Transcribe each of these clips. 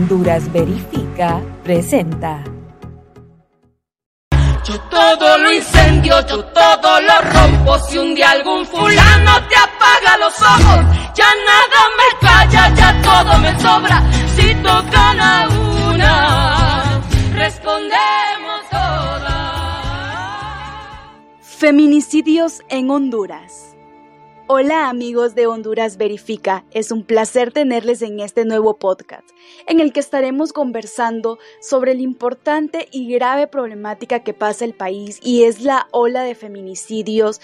Honduras Verifica presenta. Yo todo lo incendio, yo todo lo rompo. Si un día algún fulano te apaga los ojos, ya nada me calla, ya todo me sobra. Si tocan a una, respondemos todas. Feminicidios en Honduras. Hola amigos de Honduras Verifica, es un placer tenerles en este nuevo podcast, en el que estaremos conversando sobre la importante y grave problemática que pasa el país y es la ola de feminicidios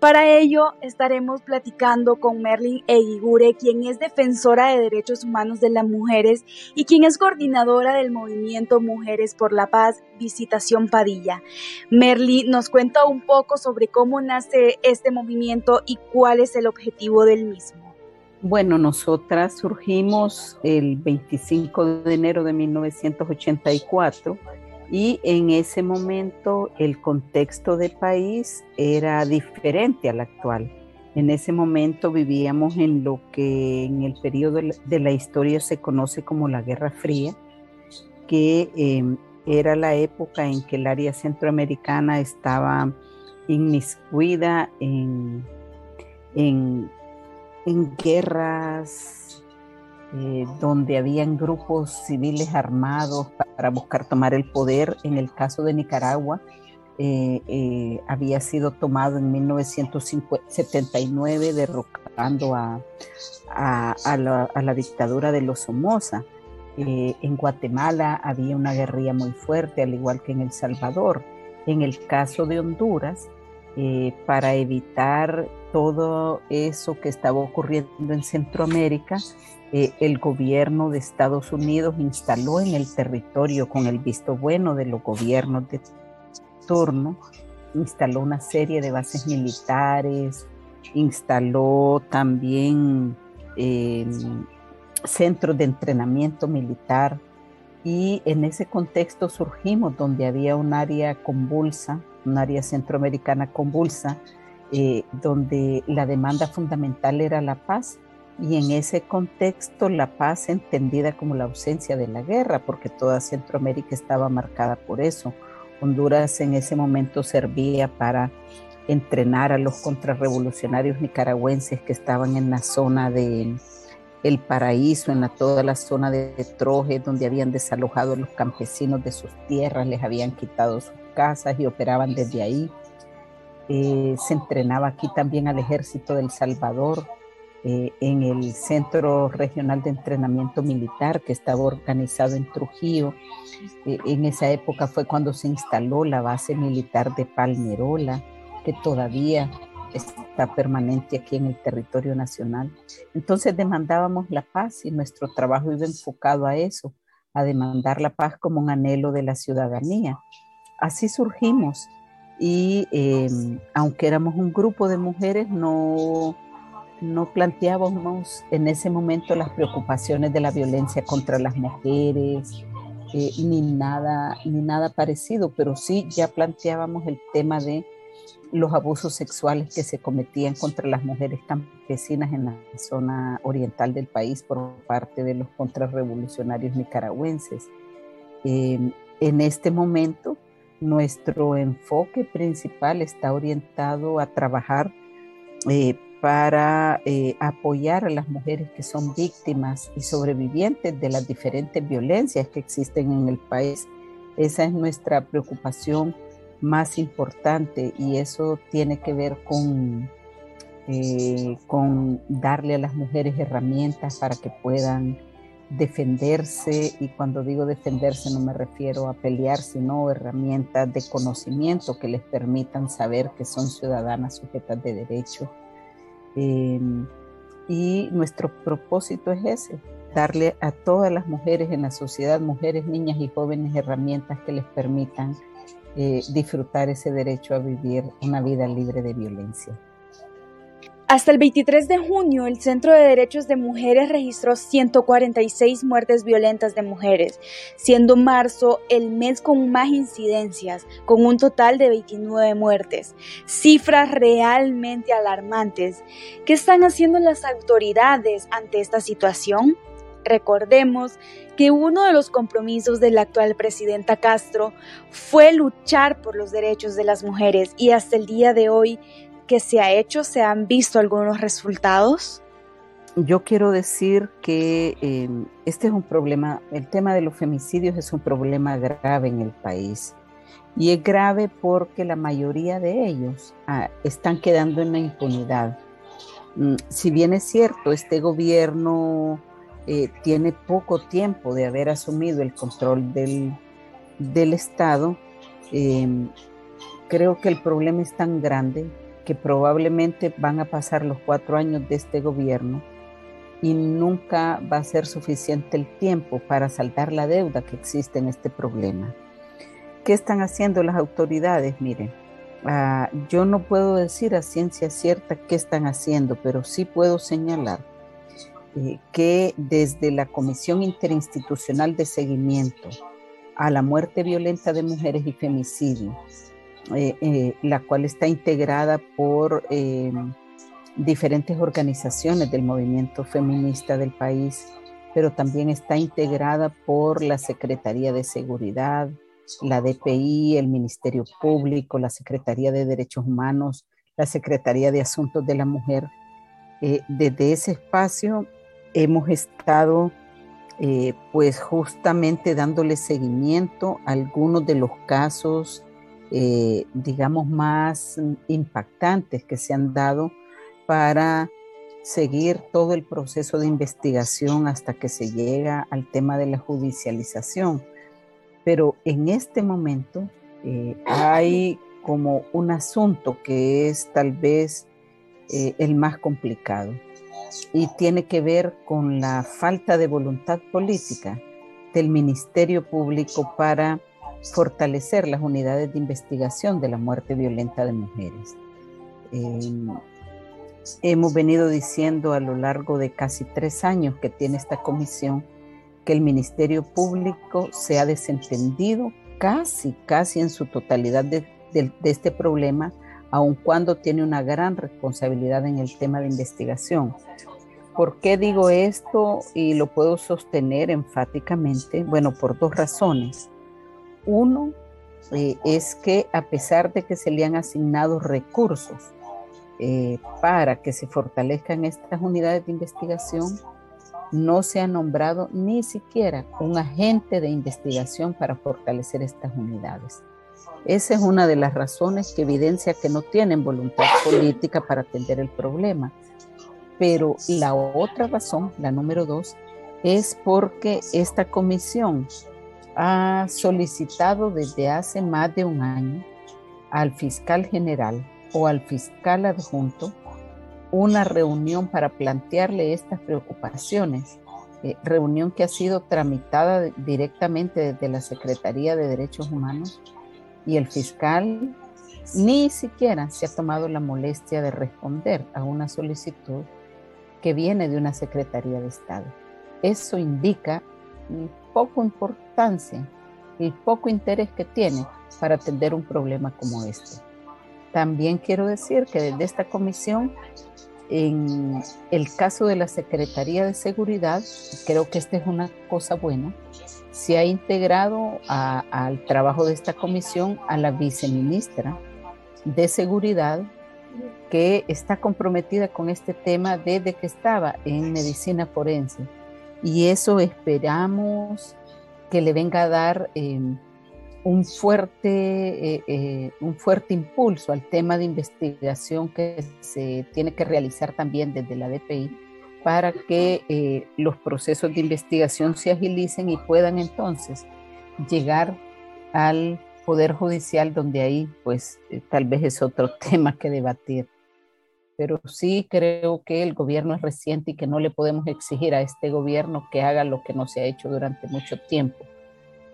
para ello estaremos platicando con Merlin Eguigure, quien es defensora de derechos humanos de las mujeres y quien es coordinadora del movimiento Mujeres por la Paz, Visitación Padilla. Merlin nos cuenta un poco sobre cómo nace este movimiento y cuál es el objetivo del mismo. Bueno, nosotras surgimos el 25 de enero de 1984 y en ese momento el contexto del país era diferente al actual. En ese momento vivíamos en lo que en el periodo de la historia se conoce como la Guerra Fría, que em, era la época en que el área centroamericana estaba inmiscuida en, en, en guerras eh, donde habían grupos civiles armados para buscar tomar el poder. En el caso de Nicaragua, eh, eh, había sido tomado en 1979 derrocando a, la, dictadura de los Somoza. en Guatemala había una guerrilla muy fuerte, al igual que en El Salvador. En el caso de Honduras, para evitar todo eso que estaba ocurriendo en Centroamérica, eh, el gobierno de Estados Unidos instaló en el territorio, con el visto bueno de los gobiernos de turno, instaló una serie de bases militares, instaló también em, centros de entrenamiento militar y en ese contexto surgimos donde había un área convulsa, un área centroamericana convulsa, eh, donde la demanda fundamental era la paz y en ese contexto la paz entendida como la ausencia de la guerra, porque toda Centroamérica estaba marcada por eso. Honduras en ese momento servía para entrenar a los contrarrevolucionarios nicaragüenses que estaban en la zona de El Paraíso, en toda la zona de Troje, donde habían desalojado a los campesinos de sus tierras, les habían quitado sus casas y operaban desde ahí. Eh, se entrenaba aquí también al ejército del Salvador, eh, en el Centro Regional de Entrenamiento Militar que estaba organizado en Trujillo. Eh, en esa época fue cuando se instaló la base militar de Palmerola, que todavía está permanente aquí en el territorio nacional. Entonces demandábamos la paz y nuestro trabajo iba enfocado a eso, a demandar la paz como un anhelo de la ciudadanía. Así surgimos y eh, aunque éramos un grupo de mujeres, no no planteábamos en ese momento las preocupaciones de la violencia contra las mujeres, eh, ni, nada, ni nada parecido, pero sí ya planteábamos el tema de los abusos sexuales que se cometían contra las mujeres campesinas en la zona oriental del país por parte de los contrarrevolucionarios nicaragüenses. en este momento, nuestro enfoque principal está orientado a trabajar eh, para eh, apoyar a las mujeres que son víctimas y sobrevivientes de las diferentes violencias que existen en el país. Esa es nuestra preocupación más importante y eso tiene que ver con, eh, con darle a las mujeres herramientas para que puedan defenderse y cuando digo defenderse no me refiero a pelear, sino herramientas de conocimiento que les permitan saber que son ciudadanas sujetas de derecho Em, y nuestro propósito es ese, darle a todas las mujeres en la sociedad, mujeres, niñas y jóvenes, herramientas que les permitan eh, disfrutar ese derecho a vivir una vida libre de violencia. Hasta el 23 de junio, el Centro de Derechos de Mujeres registró 146 muertes violentas de mujeres, siendo marzo el mes con más incidencias, con un total de 29 muertes. Cifras realmente alarmantes. ¿Qué están haciendo las autoridades ante esta situación? Recordemos que uno de los compromisos de la actual presidenta Castro fue luchar por los derechos de las mujeres y hasta el día de hoy que se ha hecho, ¿se han visto algunos resultados? Yo quiero decir que eh, este es un problema, el tema de los femicidios es un problema grave en el país. Y es grave porque la mayoría de ellos ah, están quedando en la impunidad. Mm, si bien es cierto, este gobierno eh, tiene poco tiempo de haber asumido el control del, Estado, em, creo que el problema es tan grande que probablemente van a pasar los cuatro años de este gobierno y nunca va a ser suficiente el tiempo para saldar la deuda que existe en este problema. ¿Qué están haciendo las autoridades? Miren, ah, yo no puedo decir a ciencia cierta qué están haciendo, pero sí puedo señalar eh, que desde la Comisión Interinstitucional de Seguimiento a la muerte violenta de mujeres y femicidio, eh, eh, la cual está integrada por diferentes organizaciones del movimiento feminista del país, pero también está integrada por la Secretaría de Seguridad, la DPI, el Ministerio Público, la Secretaría de Derechos Humanos, la Secretaría de Asuntos de la Mujer. Eh, desde ese espacio hemos estado eh, pues justamente dándole seguimiento a algunos de los casos, eh, digamos, más impactantes que se han dado para seguir todo el proceso de investigación hasta que se llega al tema de la judicialización. Pero en este momento eh, hay como un asunto que es tal vez eh, el más complicado y tiene que ver con la falta de voluntad política del Ministerio Público para fortalecer las unidades de investigación de la muerte violenta de mujeres. Em, hemos venido diciendo a lo largo de casi tres años que tiene esta comisión que el Ministerio Público se ha desentendido casi, casi en su totalidad de, este problema, aun cuando tiene una gran responsabilidad en el tema de investigación. ¿Por qué digo esto y lo puedo sostener enfáticamente? Bueno, por dos razones. Uno eh, es que a pesar de que se le han asignado recursos eh, para que se fortalezcan estas unidades de investigación, no se ha nombrado ni siquiera un agente de investigación para fortalecer estas unidades. Esa es una de las razones que evidencia que no tienen voluntad política para atender el problema. Pero la otra razón, la número dos, es porque esta comisión ha solicitado desde hace más de un año al fiscal general o al fiscal adjunto una reunión para plantearle estas preocupaciones, eh, reunión que ha sido tramitada directamente desde la Secretaría de Derechos Humanos y el fiscal ni siquiera se ha tomado la molestia de responder a una solicitud que viene de una Secretaría de Estado. Eso indica poco importancia y poco interés que tiene para atender un problema como este. También quiero decir que desde esta comisión en el caso de la Secretaría de Seguridad, creo que esta es una cosa buena, se ha integrado al trabajo de esta comisión a la viceministra de Seguridad, que está comprometida con este tema desde que estaba en medicina forense. Y eso esperamos que le venga a dar... Eh, un fuerte, eh, eh, un fuerte impulso al tema de investigación que se tiene que realizar también desde la DPI para que eh, los procesos de investigación se agilicen y puedan entonces llegar al Poder Judicial, donde ahí pues tal vez es otro tema que debatir. Pero sí creo que el gobierno es reciente y que no le podemos exigir a este gobierno que haga lo que no se ha hecho durante mucho tiempo.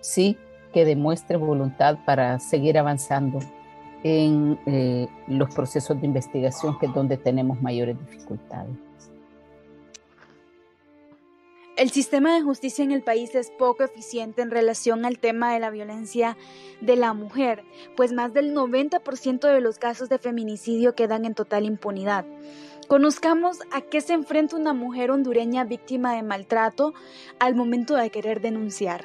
Sí que demuestre voluntad para seguir avanzando en eh, los procesos de investigación, que es donde tenemos mayores dificultades. El sistema de justicia en el país es poco eficiente en relación al tema de la violencia de la mujer, pues más del 90% de los casos de feminicidio quedan en total impunidad. Conozcamos a qué se enfrenta una mujer hondureña víctima de maltrato al momento de querer denunciar.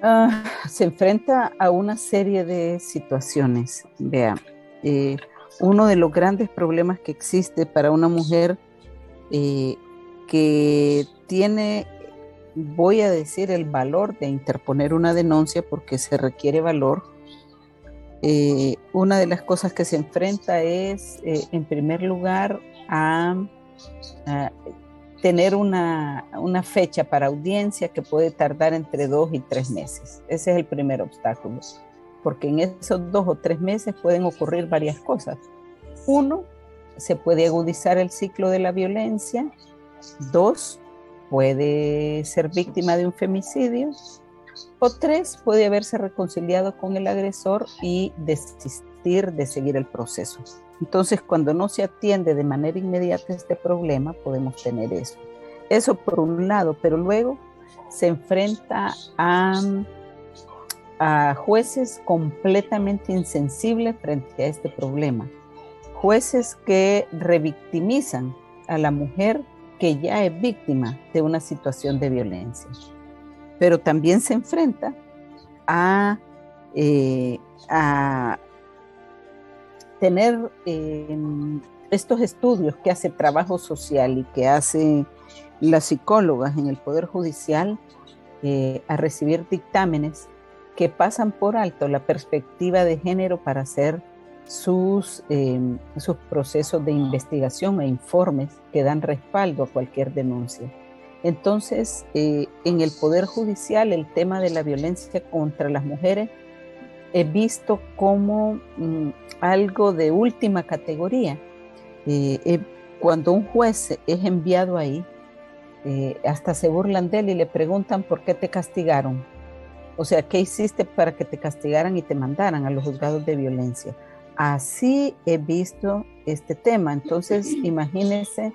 Ah, se enfrenta a una serie de situaciones. Vea, eh, uno de los grandes problemas que existe para una mujer eh, que tiene, voy a decir, el valor de interponer una denuncia porque se requiere valor. Eh, una de las cosas que se enfrenta es, en primer lugar, a, tener una, fecha para audiencia que puede tardar entre dos y tres meses. Ese es el primer obstáculo, porque en esos dos o tres meses pueden ocurrir varias cosas. Uno, se puede agudizar el ciclo de la violencia. Dos, puede ser víctima de un femicidio. O tres, puede haberse reconciliado con el agresor y desistir de seguir el proceso. Entonces, cuando no se atiende de manera inmediata este problema, podemos tener eso. Eso por un lado, pero luego se enfrenta a, a jueces completamente insensibles frente a este problema. Jueces que revictimizan a la mujer que ya es víctima de una situación de violencia. Pero también se enfrenta a, eh, a tener em, estos estudios que hace trabajo social y que hace las psicólogas en el Poder Judicial eh, a recibir dictámenes que pasan por alto la perspectiva de género para hacer sus, em, sus procesos de investigación e informes que dan respaldo a cualquier denuncia. Entonces, eh, en el Poder Judicial el tema de la violencia contra las mujeres he visto como mm, algo de última categoría. Eh, cuando un juez es enviado ahí, eh, hasta se burlan de él y le preguntan por qué te castigaron. O sea, ¿qué hiciste para que te castigaran y te mandaran a los juzgados de violencia? Así he visto este tema. Entonces, imagínense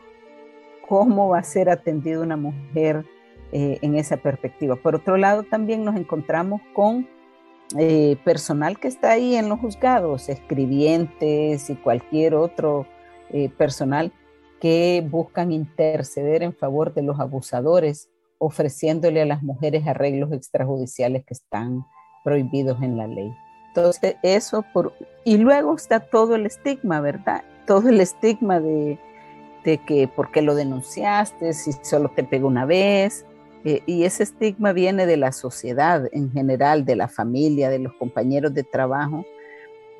cómo va a ser atendida una mujer eh, en esa perspectiva. Por otro lado, también nos encontramos con eh, personal que está ahí en los juzgados, escribientes y cualquier otro eh, personal que buscan interceder en favor de los abusadores, ofreciéndole a las mujeres arreglos extrajudiciales que están prohibidos en la ley. Entonces, eso. Y luego está todo el estigma, ¿verdad? Todo el estigma de, de que por qué lo denunciaste, si solo te pegó una vez, eh, y ese estigma viene de la sociedad en general, de la familia, de los compañeros de trabajo,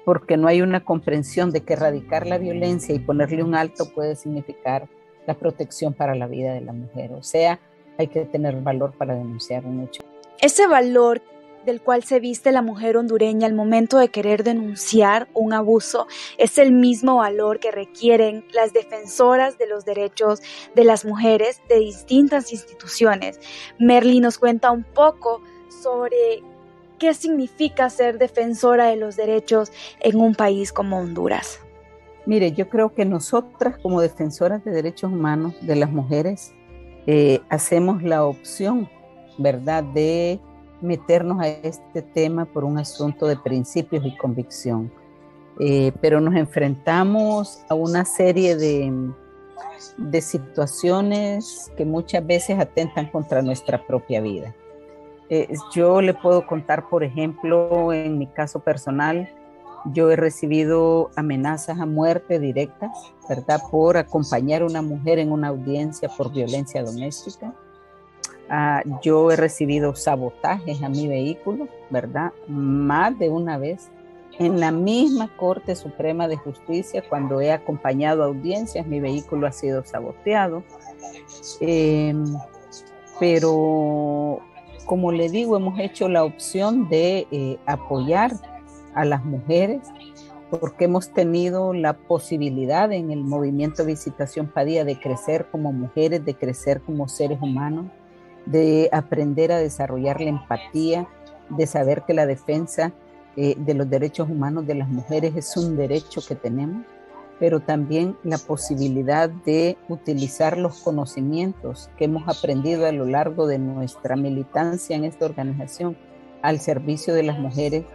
porque no hay una comprensión de que erradicar la violencia y ponerle un alto puede significar la protección para la vida de la mujer. O sea, hay que tener valor para denunciar un hecho. Ese valor del cual se viste la mujer hondureña al momento de querer denunciar un abuso es el mismo valor que requieren las defensoras de los derechos de las mujeres de distintas instituciones. Merly nos cuenta un poco sobre qué significa ser defensora de los derechos en un país como Honduras. Mire, yo creo que nosotras como defensoras de derechos humanos de las mujeres eh, hacemos la opción, ¿verdad?, de meternos a este tema por un asunto de principios y convicción, eh, pero nos enfrentamos a una serie de, de situaciones que muchas veces atentan contra nuestra propia vida. Eh, yo le puedo contar, por ejemplo, en mi caso personal, yo he recibido amenazas a muerte directas, ¿verdad? Por acompañar a una mujer en una audiencia por violencia doméstica. Ah, yo he recibido sabotajes a mi vehículo, ¿verdad? Más de una vez. En la misma Corte Suprema de Justicia, cuando he acompañado audiencias, mi vehículo ha sido saboteado. Em, pero, como le digo, hemos hecho la opción de eh, apoyar a las mujeres porque hemos tenido la posibilidad en el movimiento Visitación Padilla de crecer como mujeres, de crecer como seres humanos de aprender a desarrollar la empatía, de saber que la defensa eh, de los derechos humanos de las mujeres es un derecho que tenemos, pero también la posibilidad de utilizar los conocimientos que hemos aprendido a lo largo de nuestra militancia en esta organización al servicio de las mujeres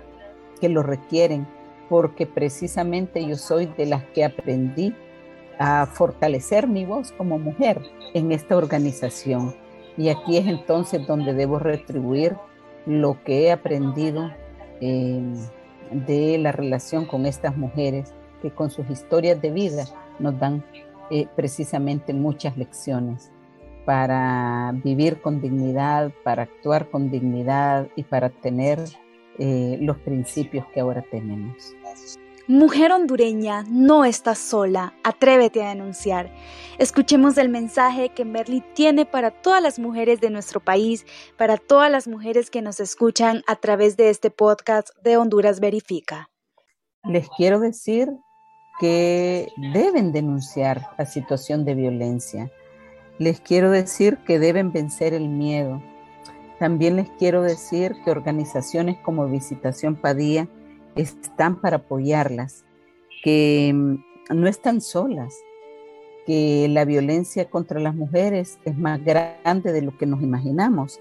que lo requieren, porque precisamente yo soy de las que aprendí a fortalecer mi voz como mujer en esta organización. Y aquí es entonces donde debo retribuir lo que he aprendido eh, de la relación con estas mujeres que con sus historias de vida nos dan eh, precisamente muchas lecciones para vivir con dignidad, para actuar con dignidad y para tener eh, los principios que ahora tenemos. Mujer hondureña, no estás sola, atrévete a denunciar. Escuchemos el mensaje que Merly tiene para todas las mujeres de nuestro país, para todas las mujeres que nos escuchan a través de este podcast de Honduras Verifica. Les quiero decir que deben denunciar la situación de violencia. Les quiero decir que deben vencer el miedo. También les quiero decir que organizaciones como Visitación Padilla están para apoyarlas, que mm, no están solas, que la violencia contra las mujeres es más grande de lo que nos imaginamos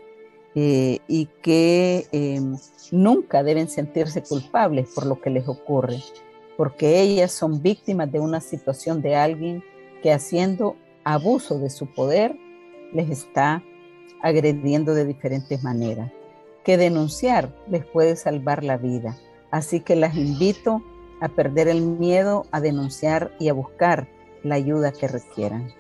eh, y que em, nunca deben sentirse culpables por lo que les ocurre, porque ellas son víctimas de una situación de alguien que haciendo abuso de su poder les está agrediendo de diferentes maneras, que denunciar les puede salvar la vida Así que las invito a perder el miedo, a denunciar y a buscar la ayuda que requieran.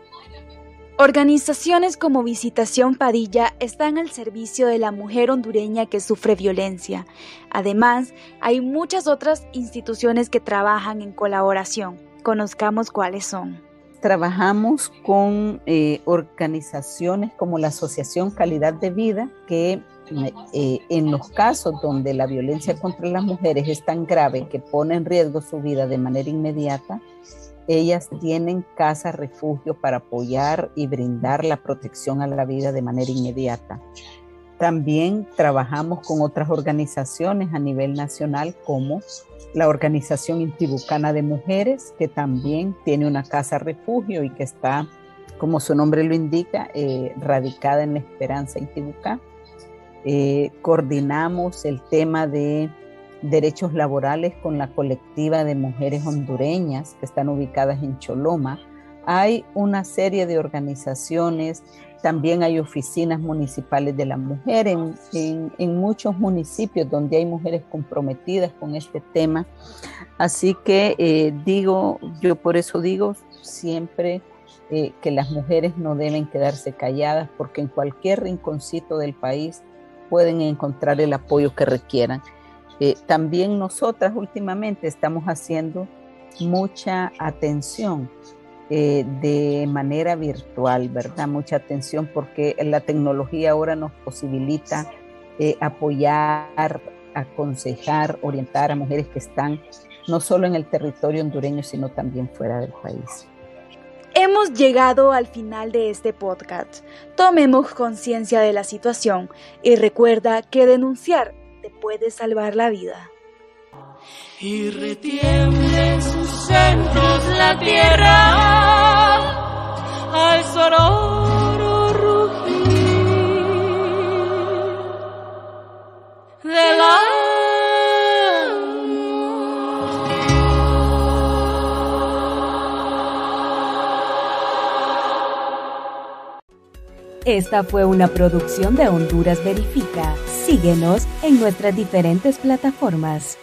Organizaciones como Visitación Padilla están al servicio de la mujer hondureña que sufre violencia. Además, hay muchas otras instituciones que trabajan en colaboración. Conozcamos cuáles son. Trabajamos con eh, organizaciones como la Asociación Calidad de Vida, que eh, en los casos donde la violencia contra las mujeres es tan grave que pone en riesgo su vida de manera inmediata, ellas tienen casa refugio para apoyar y brindar la protección a la vida de manera inmediata. También trabajamos con otras organizaciones a nivel nacional como la Organización Intibucana de Mujeres, que también tiene una casa refugio y que está, como su nombre lo indica, eh, radicada en la Esperanza Intibucá. Eh, coordinamos el tema de derechos laborales con la colectiva de mujeres hondureñas que están ubicadas en Choloma. Hay una serie de organizaciones, también hay oficinas municipales de la mujer en, muchos municipios donde hay mujeres comprometidas con este tema. Así que eh, digo, yo por eso digo siempre eh, que las mujeres no deben quedarse calladas porque en cualquier rinconcito del país pueden encontrar el apoyo que requieran. Eh, también nosotras últimamente estamos haciendo mucha atención eh, de manera virtual, ¿verdad? Mucha atención porque la tecnología ahora nos posibilita eh, apoyar, aconsejar, orientar a mujeres que están no solo en el territorio hondureño, sino también fuera del país. Hemos llegado al final de este podcast. Tomemos conciencia de la situación y recuerda que denunciar te puede salvar la vida. Y retiemble en sus centros la tierra al sonoro rugir de la Esta fue una producción de Honduras Verifica. Síguenos en nuestras diferentes plataformas.